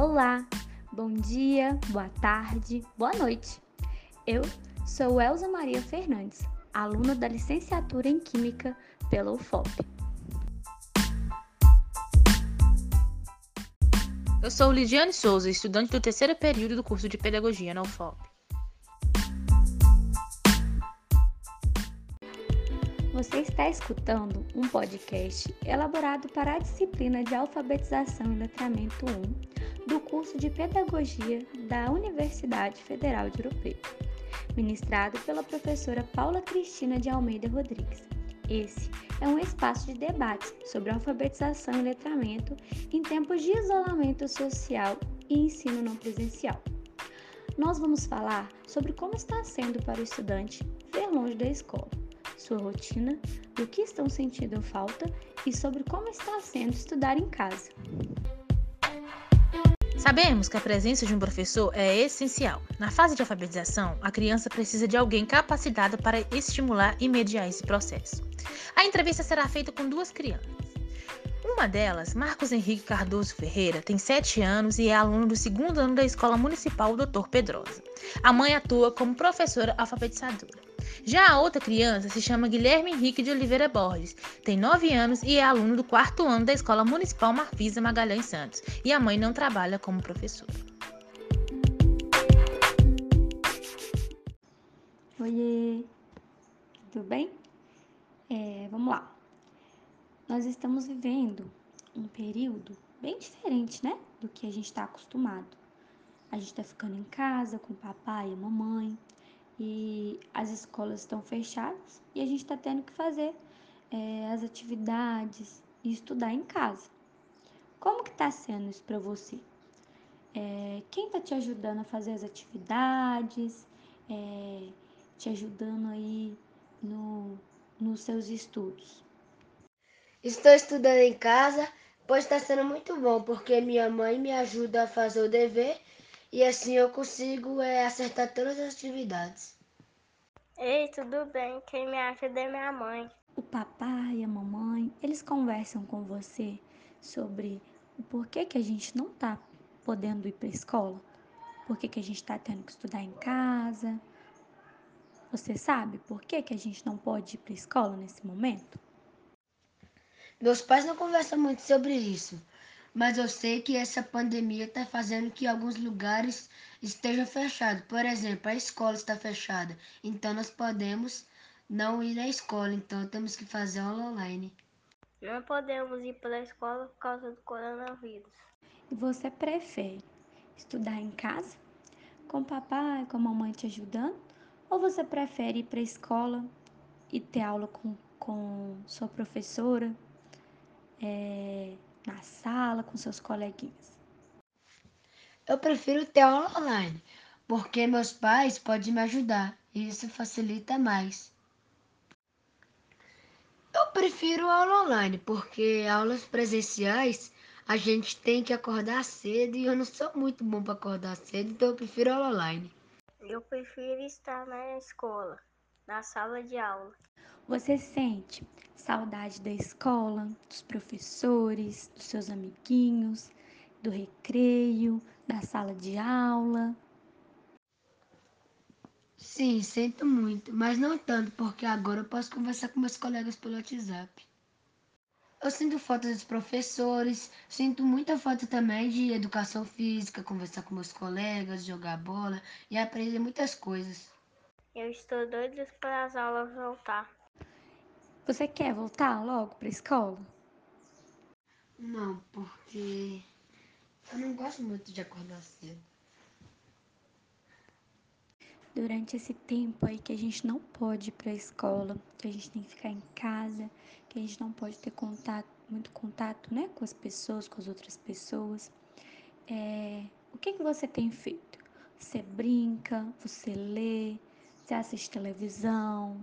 Olá, bom dia, boa tarde, boa noite. Eu sou Elza Maria Fernandes, aluna da licenciatura em Química pela UFOP. Eu sou Lidiane Souza, estudante do terceiro período do curso de Pedagogia na UFOP. Você está escutando um podcast elaborado para a disciplina de Alfabetização e Letramento 1 do curso de Pedagogia da Universidade Federal de Ouro Preto, ministrado pela professora Paula Cristina de Almeida Rodrigues. Esse é um espaço de debate sobre alfabetização e letramento em tempos de isolamento social e ensino não presencial. Nós vamos falar sobre como está sendo para o estudante ver longe da escola, sua rotina, do que estão sentindo falta e sobre como está sendo estudar em casa. Sabemos que a presença de um professor é essencial. Na fase de alfabetização, a criança precisa de alguém capacitado para estimular e mediar esse processo. A entrevista será feita com duas crianças. Uma delas, Marcos Henrique Cardoso Ferreira, tem 7 anos e é aluno do segundo ano da Escola Municipal Dr. Pedrosa. A mãe atua como professora alfabetizadora. Já a outra criança se chama Guilherme Henrique de Oliveira Borges, tem 9 anos e é aluno do quarto ano da Escola Municipal Marfisa Magalhães Santos, e a mãe não trabalha como professora. Oiê, tudo bem? É, vamos lá. Nós estamos vivendo um período bem diferente, né? Do que a gente está acostumado. A gente está ficando em casa com o papai e a mamãe, e as escolas estão fechadas e a gente está tendo que fazer é, as atividades e estudar em casa. Como que está sendo isso para você? É, quem está te ajudando a fazer as atividades, é, te ajudando aí no, nos seus estudos? Estou estudando em casa, pois está sendo muito bom, porque minha mãe me ajuda a fazer o dever e assim eu consigo é, acertar todas as atividades. Ei, tudo bem? Quem me ajuda é minha mãe. O papai e a mamãe, eles conversam com você sobre o porquê que a gente não tá podendo ir para a escola? Por que, que a gente está tendo que estudar em casa? Você sabe por que, que a gente não pode ir para a escola nesse momento? Meus pais não conversam muito sobre isso, mas eu sei que essa pandemia está fazendo que alguns lugares estejam fechados. Por exemplo, a escola está fechada, então nós podemos não ir à escola, então temos que fazer aula online. Não podemos ir para a escola por causa do coronavírus. E você prefere estudar em casa, com o papai, com a mamãe te ajudando? Ou você prefere ir para a escola e ter aula com, com sua professora? É, na sala com seus coleguinhas? Eu prefiro ter aula online, porque meus pais podem me ajudar e isso facilita mais. Eu prefiro aula online, porque aulas presenciais a gente tem que acordar cedo e eu não sou muito bom para acordar cedo, então eu prefiro aula online. Eu prefiro estar na escola, na sala de aula. Você sente saudade da escola, dos professores, dos seus amiguinhos, do recreio, da sala de aula? Sim, sinto muito, mas não tanto, porque agora eu posso conversar com meus colegas pelo WhatsApp. Eu sinto falta dos professores, sinto muita falta também de educação física, conversar com meus colegas, jogar bola e aprender muitas coisas. Eu estou doida para as aulas voltar. Você quer voltar logo para a escola? Não, porque eu não gosto muito de acordar cedo. Durante esse tempo aí que a gente não pode ir para a escola, que a gente tem que ficar em casa, que a gente não pode ter contato, muito contato, né, com as pessoas, com as outras pessoas. É, o que que você tem feito? Você brinca, você lê, você assiste televisão,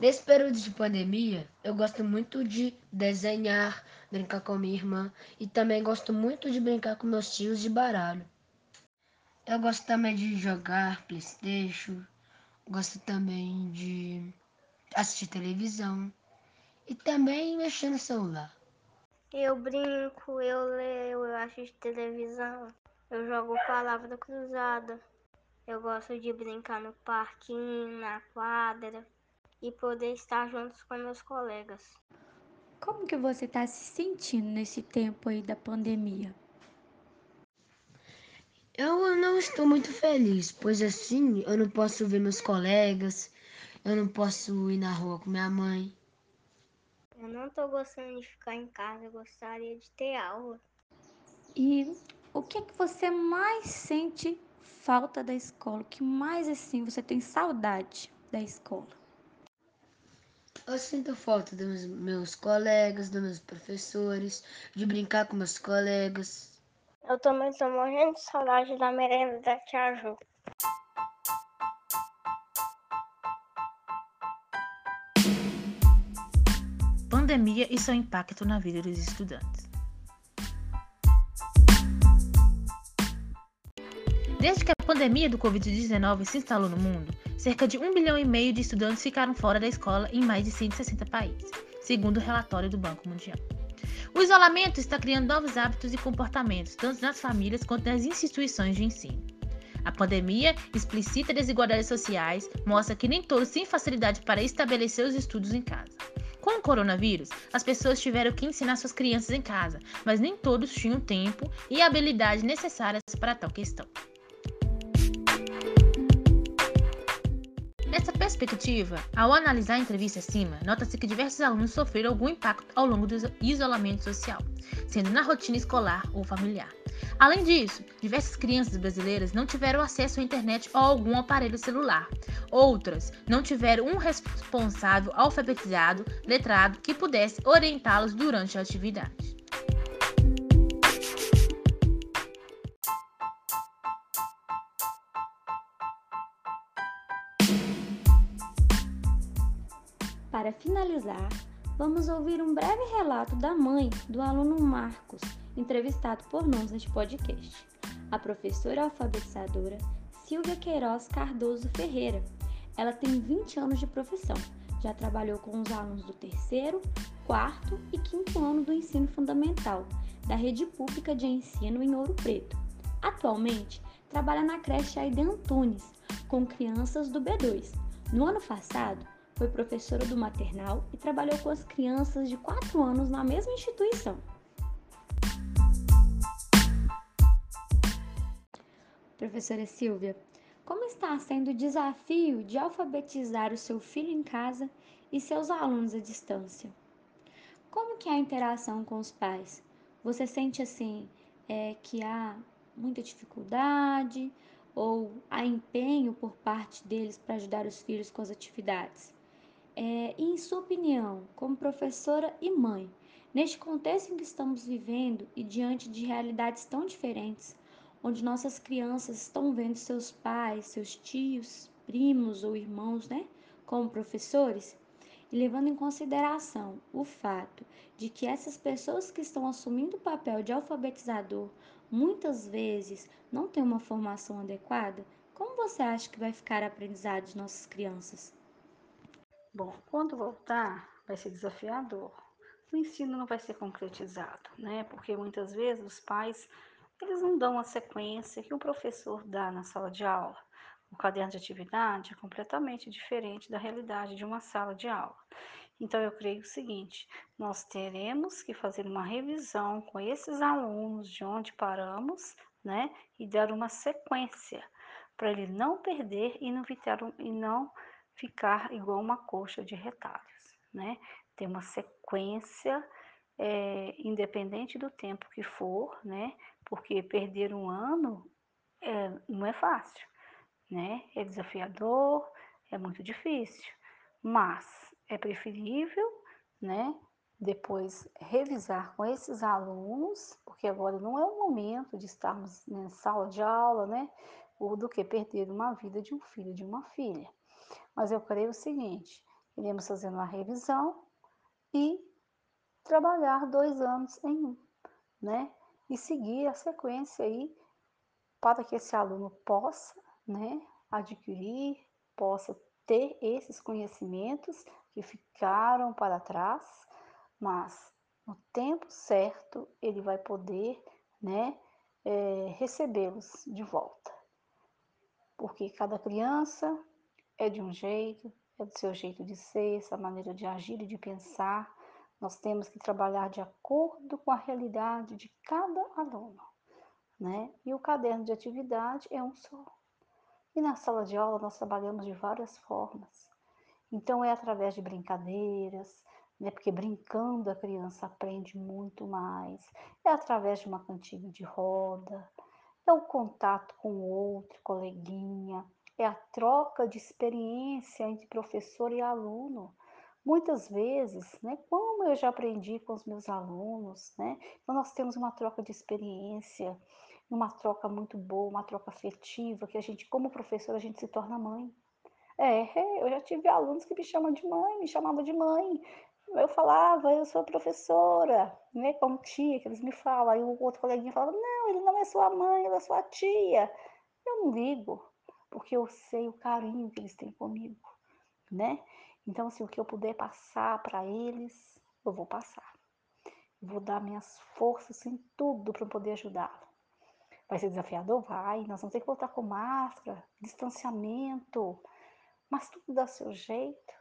Nesse período de pandemia, eu gosto muito de desenhar, brincar com minha irmã e também gosto muito de brincar com meus tios de baralho. Eu gosto também de jogar PlayStation, gosto também de assistir televisão e também mexer no celular. Eu brinco, eu leio, eu assisto televisão, eu jogo palavra cruzada. Eu gosto de brincar no parquinho, na quadra e poder estar juntos com meus colegas. Como que você está se sentindo nesse tempo aí da pandemia? Eu não estou muito feliz, pois assim eu não posso ver meus colegas, eu não posso ir na rua com minha mãe. Eu não tô gostando de ficar em casa, eu gostaria de ter aula. E o que é que você mais sente falta da escola? O que mais assim você tem saudade da escola? Eu sinto falta dos meus colegas, dos meus professores, de brincar com meus colegas. Eu também tô morrendo de saudade da merenda da Tia Ju. Pandemia e seu impacto na vida dos estudantes. Desde que a pandemia do Covid-19 se instalou no mundo, cerca de 1 bilhão e meio de estudantes ficaram fora da escola em mais de 160 países, segundo o relatório do Banco Mundial. O isolamento está criando novos hábitos e comportamentos, tanto nas famílias quanto nas instituições de ensino. A pandemia explicita desigualdades sociais, mostra que nem todos têm facilidade para estabelecer os estudos em casa. Com o coronavírus, as pessoas tiveram que ensinar suas crianças em casa, mas nem todos tinham tempo e habilidade necessárias para tal questão. Nessa perspectiva, ao analisar a entrevista acima, nota-se que diversos alunos sofreram algum impacto ao longo do isolamento social, sendo na rotina escolar ou familiar. Além disso, diversas crianças brasileiras não tiveram acesso à internet ou algum aparelho celular. Outras não tiveram um responsável alfabetizado, letrado, que pudesse orientá-los durante a atividade. Para finalizar, vamos ouvir um breve relato da mãe do aluno Marcos, entrevistado por nós neste podcast, a professora alfabetizadora Silvia Queiroz Cardoso Ferreira. Ela tem 20 anos de profissão, já trabalhou com os alunos do terceiro, quarto e quinto ano do ensino fundamental da rede pública de ensino em Ouro Preto. Atualmente, trabalha na creche Aide Antunes, com crianças do B2. No ano passado, foi professora do maternal e trabalhou com as crianças de 4 anos na mesma instituição. Professora Silvia, como está sendo o desafio de alfabetizar o seu filho em casa e seus alunos à distância? Como que é a interação com os pais? Você sente assim é, que há muita dificuldade ou há empenho por parte deles para ajudar os filhos com as atividades? É, em sua opinião, como professora e mãe, neste contexto em que estamos vivendo e diante de realidades tão diferentes, onde nossas crianças estão vendo seus pais, seus tios, primos ou irmãos, né, como professores, e levando em consideração o fato de que essas pessoas que estão assumindo o papel de alfabetizador muitas vezes não têm uma formação adequada, como você acha que vai ficar aprendizado de nossas crianças? Bom, quando voltar, vai ser desafiador. O ensino não vai ser concretizado, né? Porque muitas vezes os pais eles não dão a sequência que o professor dá na sala de aula. O caderno de atividade é completamente diferente da realidade de uma sala de aula. Então, eu creio o seguinte: nós teremos que fazer uma revisão com esses alunos de onde paramos, né? E dar uma sequência para ele não perder e não, evitar, e não ficar igual uma coxa de retalhos, né? Ter uma sequência, é, independente do tempo que for, né? Porque perder um ano é, não é fácil, né? É desafiador, é muito difícil, mas é preferível, né? Depois revisar com esses alunos, porque agora não é o momento de estarmos em sala de aula, né? Ou do que perder uma vida de um filho, de uma filha. Mas eu creio o seguinte: iremos fazer uma revisão e trabalhar dois anos em um, né? E seguir a sequência aí para que esse aluno possa, né, adquirir, possa ter esses conhecimentos que ficaram para trás, mas no tempo certo, ele vai poder, né, é, recebê-los de volta. Porque cada criança é de um jeito, é do seu jeito de ser, essa maneira de agir e de pensar. Nós temos que trabalhar de acordo com a realidade de cada aluno, né? E o caderno de atividade é um só. E na sala de aula nós trabalhamos de várias formas. Então é através de brincadeiras, né? Porque brincando a criança aprende muito mais. É através de uma cantiga de roda, é o contato com o outro coleguinha, é a troca de experiência entre professor e aluno. Muitas vezes, né, como eu já aprendi com os meus alunos, né, então nós temos uma troca de experiência, uma troca muito boa, uma troca afetiva, que a gente, como professor, a gente se torna mãe. É, eu já tive alunos que me chamam de mãe, me chamavam de mãe. Eu falava, eu sou professora, né, como tia, que eles me falam. Aí o outro coleguinha falava, não, ele não é sua mãe, ele é sua tia. Eu não ligo, porque eu sei o carinho que eles têm comigo, né? Então, assim, o que eu puder passar para eles, eu vou passar. vou dar minhas forças em tudo para poder ajudá-lo. Vai ser desafiador? Vai. Nós vamos ter que voltar com máscara, distanciamento, mas tudo dá seu jeito.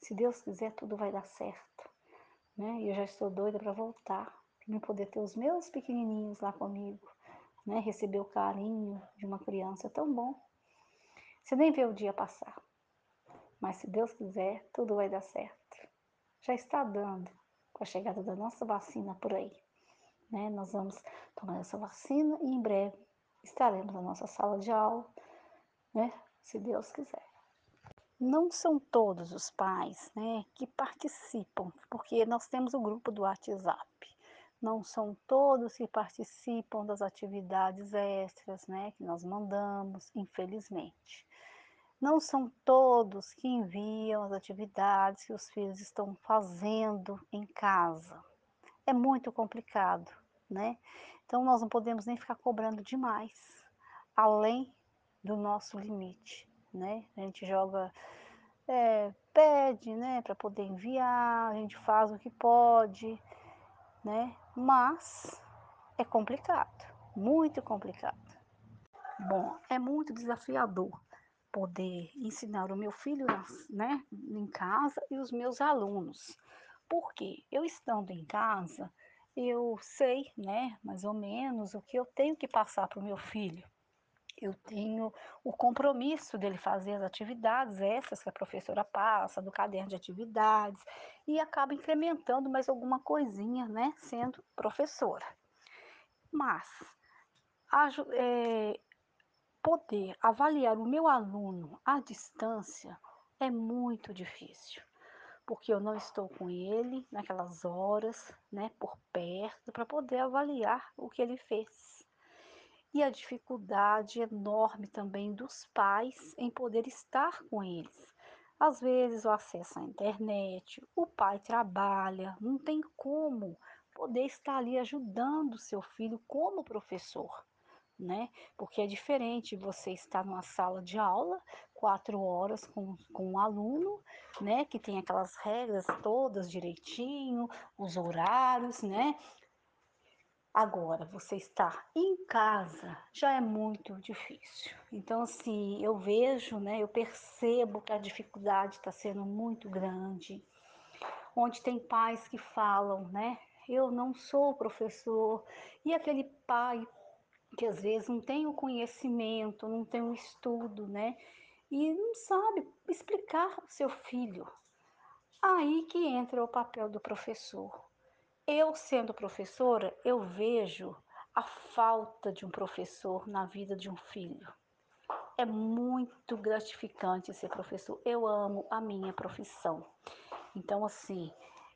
Se Deus quiser, tudo vai dar certo. Né? E eu já estou doida para voltar, para poder ter os meus pequenininhos lá comigo, né? Receber o carinho de uma criança é tão bom. Você nem vê o dia passar. Mas se Deus quiser, tudo vai dar certo. Já está dando com a chegada da nossa vacina por aí. Né? Nós vamos tomar essa vacina e em breve estaremos na nossa sala de aula, né? se Deus quiser. Não são todos os pais né, que participam, porque nós temos o grupo do WhatsApp. Não são todos que participam das atividades extras né, que nós mandamos, infelizmente. Não são todos que enviam as atividades que os filhos estão fazendo em casa. É muito complicado, né? Então nós não podemos nem ficar cobrando demais, além do nosso limite, né? A gente joga, é, pede, né, para poder enviar, a gente faz o que pode, né? Mas é complicado, muito complicado. Bom, é muito desafiador poder ensinar o meu filho né, em casa e os meus alunos. Porque eu estando em casa, eu sei, né, mais ou menos o que eu tenho que passar para o meu filho. Eu tenho o compromisso dele fazer as atividades essas que a professora passa, do caderno de atividades, e acaba incrementando mais alguma coisinha, né, sendo professora. Mas a, é, poder avaliar o meu aluno à distância é muito difícil, porque eu não estou com ele naquelas horas, né, por perto, para poder avaliar o que ele fez. E a dificuldade enorme também dos pais em poder estar com eles. Às vezes o acesso à internet, o pai trabalha, não tem como poder estar ali ajudando o seu filho como professor né? Porque é diferente você estar numa sala de aula, quatro horas com, com um aluno, né? Que tem aquelas regras todas direitinho, os horários, né? Agora, você estar em casa já é muito difícil. Então, assim, eu vejo, né? Eu percebo que a dificuldade está sendo muito grande. Onde tem pais que falam, né? Eu não sou professor. E aquele pai que às vezes não tem o conhecimento, não tem o estudo, né? E não sabe explicar ao seu filho. Aí que entra o papel do professor. Eu, sendo professora, eu vejo a falta de um professor na vida de um filho. É muito gratificante ser professor. Eu amo a minha profissão. Então, assim,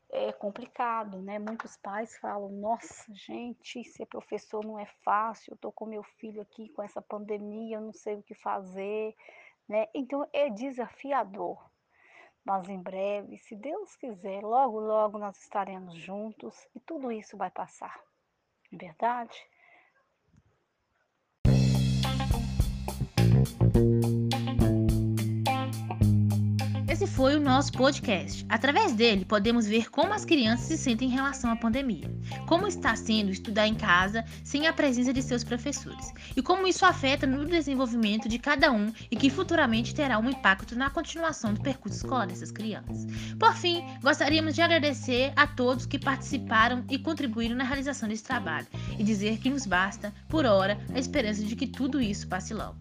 é complicado, né? Muitos pais falam: nossa, gente, ser professor não é fácil. Eu tô com meu filho aqui com essa pandemia, eu não sei o que fazer, né? Então é desafiador. Mas em breve, se Deus quiser, logo, logo nós estaremos juntos e tudo isso vai passar. É verdade? Esse foi o nosso podcast. Através dele, podemos ver como as crianças se sentem em relação à pandemia, como está sendo estudar em casa sem a presença de seus professores, e como isso afeta no desenvolvimento de cada um e que futuramente terá um impacto na continuação do percurso escolar dessas crianças. Por fim, gostaríamos de agradecer a todos que participaram e contribuíram na realização desse trabalho e dizer que nos basta, por hora, a esperança de que tudo isso passe logo.